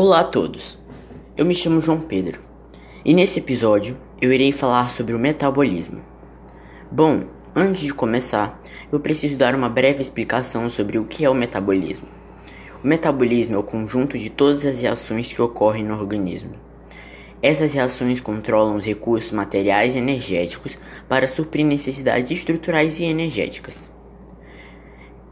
Olá a todos, eu me chamo João Pedro e nesse episódio eu irei falar sobre o metabolismo. Bom, antes de começar, eu preciso dar uma breve explicação sobre o que é o metabolismo. O metabolismo é o conjunto de todas as reações que ocorrem no organismo. Essas reações controlam os recursos materiais e energéticos para suprir necessidades estruturais e energéticas.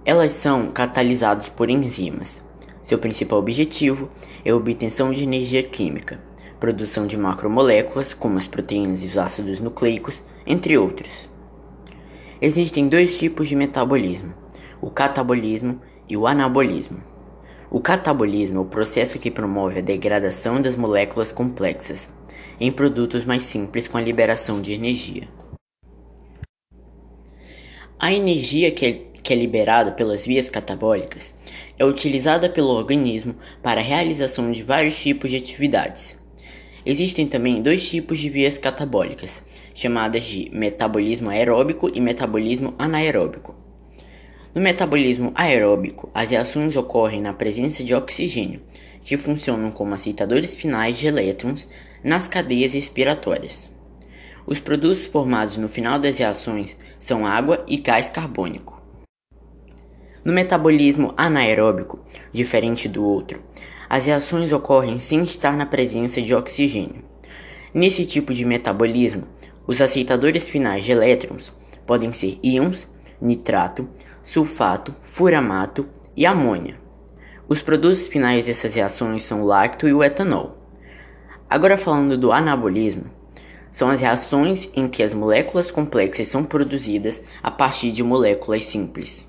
Elas são catalisadas por enzimas seu principal objetivo é a obtenção de energia química, produção de macromoléculas, como as proteínas e os ácidos nucleicos, entre outros. Existem dois tipos de metabolismo: o catabolismo e o anabolismo. O catabolismo é o processo que promove a degradação das moléculas complexas em produtos mais simples com a liberação de energia. A energia que é, é liberada pelas vias catabólicas é utilizada pelo organismo para a realização de vários tipos de atividades. Existem também dois tipos de vias catabólicas, chamadas de metabolismo aeróbico e metabolismo anaeróbico. No metabolismo aeróbico, as reações ocorrem na presença de oxigênio, que funcionam como aceitadores finais de elétrons nas cadeias respiratórias. Os produtos formados no final das reações são água e gás carbônico. No metabolismo anaeróbico, diferente do outro, as reações ocorrem sem estar na presença de oxigênio. Nesse tipo de metabolismo, os aceitadores finais de elétrons podem ser íons, nitrato, sulfato, furamato e amônia. Os produtos finais dessas reações são o lacto e o etanol. Agora falando do anabolismo, são as reações em que as moléculas complexas são produzidas a partir de moléculas simples.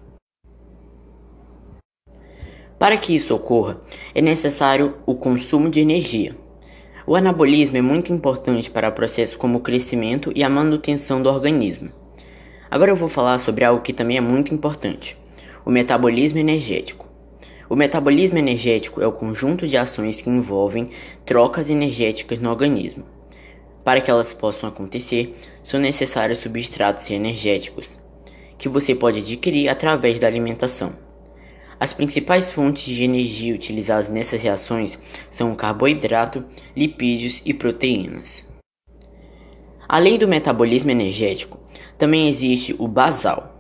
Para que isso ocorra, é necessário o consumo de energia. O anabolismo é muito importante para processos como o crescimento e a manutenção do organismo. Agora eu vou falar sobre algo que também é muito importante: o metabolismo energético. O metabolismo energético é o conjunto de ações que envolvem trocas energéticas no organismo. Para que elas possam acontecer, são necessários substratos energéticos, que você pode adquirir através da alimentação. As principais fontes de energia utilizadas nessas reações são o carboidrato, lipídios e proteínas. Além do metabolismo energético, também existe o basal.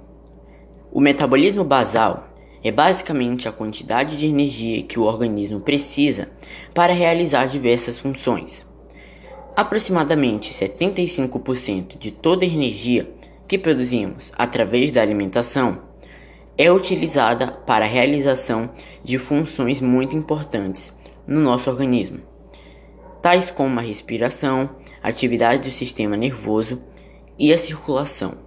O metabolismo basal é basicamente a quantidade de energia que o organismo precisa para realizar diversas funções. Aproximadamente 75% de toda a energia que produzimos através da alimentação é utilizada para a realização de funções muito importantes no nosso organismo, tais como a respiração, atividade do sistema nervoso e a circulação.